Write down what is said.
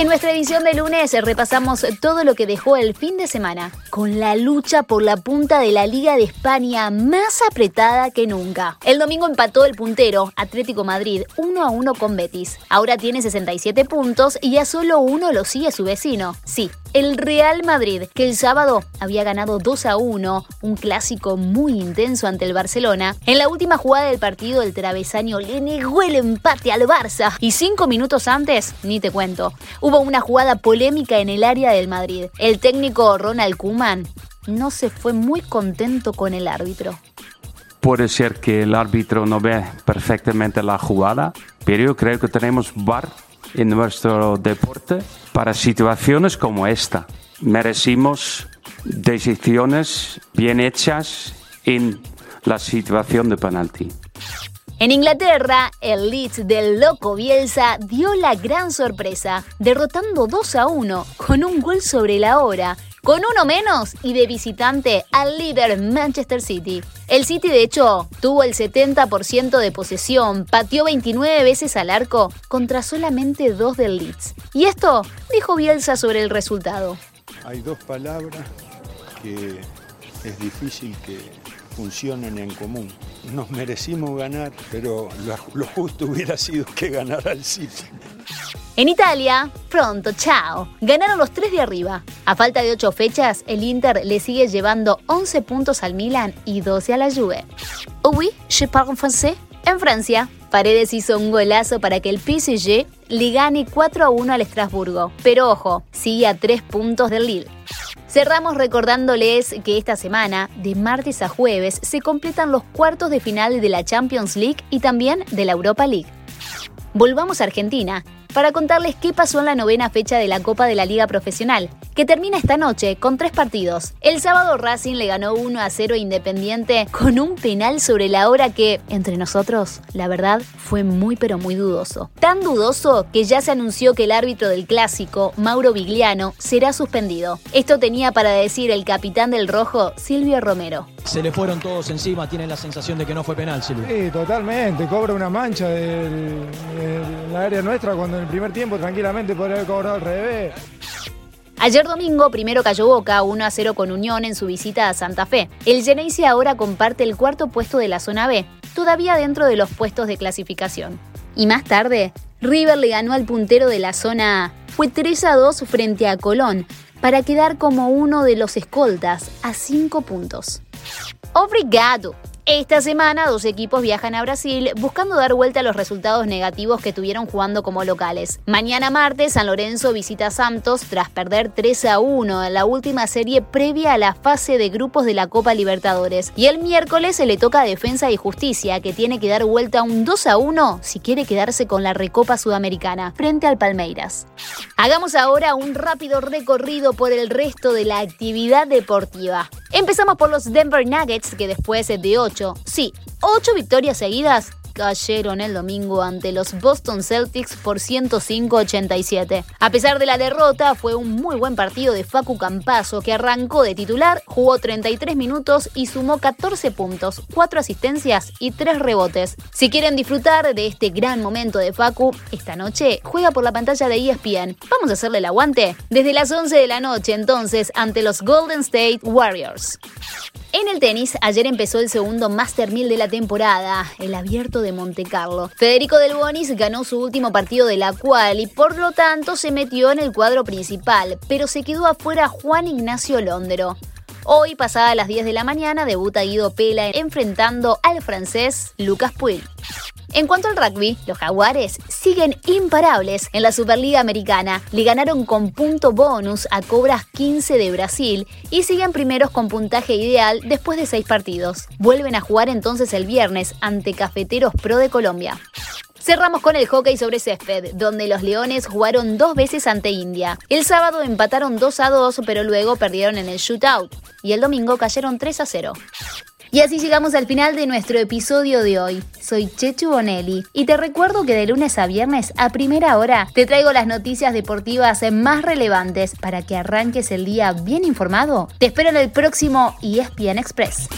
En nuestra edición de lunes repasamos todo lo que dejó el fin de semana, con la lucha por la punta de la Liga de España más apretada que nunca. El domingo empató el puntero, Atlético Madrid, 1 a 1 con Betis. Ahora tiene 67 puntos y a solo uno lo sigue su vecino. Sí, el Real Madrid, que el sábado había ganado 2 a 1, un clásico muy intenso ante el Barcelona. En la última jugada del partido, el travesaño le negó el empate al Barça. Y cinco minutos antes, ni te cuento, hubo una jugada polémica en el área del Madrid. El técnico Ronald Koeman no se fue muy contento con el árbitro. Puede ser que el árbitro no ve perfectamente la jugada, pero yo creo que tenemos VAR en nuestro deporte para situaciones como esta. Merecimos decisiones bien hechas en la situación de penalti. En Inglaterra, el Leeds del loco Bielsa dio la gran sorpresa, derrotando 2 a 1 con un gol sobre la hora con uno menos y de visitante al líder Manchester City. El City de hecho tuvo el 70% de posesión, pateó 29 veces al arco contra solamente dos del Leeds. Y esto dijo Bielsa sobre el resultado. Hay dos palabras que es difícil que funcionen en común. Nos merecimos ganar, pero lo, justo hubiera sido que ganara el City. En Italia, pronto, chao. Ganaron los tres de arriba. A falta de ocho fechas, el Inter le sigue llevando 11 puntos al Milan y 12 a la Juve. Oui, je parle français. En Francia, Paredes hizo un golazo para que el PSG le gane 4 a 1 al Estrasburgo. Pero ojo, sigue a 3 puntos del Lille. Cerramos recordándoles que esta semana, de martes a jueves, se completan los cuartos de final de la Champions League y también de la Europa League. Volvamos a Argentina para contarles qué pasó en la novena fecha de la Copa de la Liga Profesional, que termina esta noche con tres partidos. El sábado Racing le ganó 1 a 0 Independiente con un penal sobre la hora que, entre nosotros, la verdad fue muy pero muy dudoso. Tan dudoso que ya se anunció que el árbitro del clásico, Mauro Vigliano, será suspendido. Esto tenía para decir el capitán del rojo, Silvio Romero. Se le fueron todos encima, tienen la sensación de que no fue penal, Silvio. Sí, totalmente, cobra una mancha en la área nuestra cuando en el primer tiempo tranquilamente podría haber cobrado al revés. Ayer domingo, primero cayó Boca 1 a 0 con Unión en su visita a Santa Fe. El Geneise ahora comparte el cuarto puesto de la zona B, todavía dentro de los puestos de clasificación. Y más tarde, River le ganó al puntero de la zona A. Fue 3 a 2 frente a Colón, para quedar como uno de los escoltas a 5 puntos. Obrigado. Esta semana dos equipos viajan a Brasil buscando dar vuelta a los resultados negativos que tuvieron jugando como locales. Mañana martes San Lorenzo visita Santos tras perder 3 a 1 en la última serie previa a la fase de grupos de la Copa Libertadores. Y el miércoles se le toca a Defensa y Justicia que tiene que dar vuelta un 2 a 1 si quiere quedarse con la Recopa Sudamericana frente al Palmeiras. Hagamos ahora un rápido recorrido por el resto de la actividad deportiva. Empezamos por los Denver Nuggets que después de 8, sí, 8 victorias seguidas, cayeron el domingo ante los Boston Celtics por 105-87. A pesar de la derrota, fue un muy buen partido de Facu Campazo que arrancó de titular, jugó 33 minutos y sumó 14 puntos, 4 asistencias y 3 rebotes. Si quieren disfrutar de este gran momento de Facu, esta noche juega por la pantalla de ESPN. Vamos a hacerle el aguante desde las 11 de la noche entonces ante los Golden State Warriors. En el tenis, ayer empezó el segundo Master 1000 de la temporada, el abierto de Monte Carlo. Federico Del Bonis ganó su último partido de la cual y por lo tanto se metió en el cuadro principal, pero se quedó afuera Juan Ignacio Londero. Hoy, pasada las 10 de la mañana, debuta Guido Pela enfrentando al francés Lucas Puig. En cuanto al rugby, los jaguares siguen imparables en la Superliga Americana. Le ganaron con punto bonus a Cobras 15 de Brasil y siguen primeros con puntaje ideal después de seis partidos. Vuelven a jugar entonces el viernes ante Cafeteros Pro de Colombia. Cerramos con el hockey sobre césped, donde los Leones jugaron dos veces ante India. El sábado empataron 2 a 2, pero luego perdieron en el shootout. Y el domingo cayeron 3 a 0. Y así llegamos al final de nuestro episodio de hoy. Soy Chechu Bonelli y te recuerdo que de lunes a viernes a primera hora te traigo las noticias deportivas más relevantes para que arranques el día bien informado. Te espero en el próximo ESPN Express.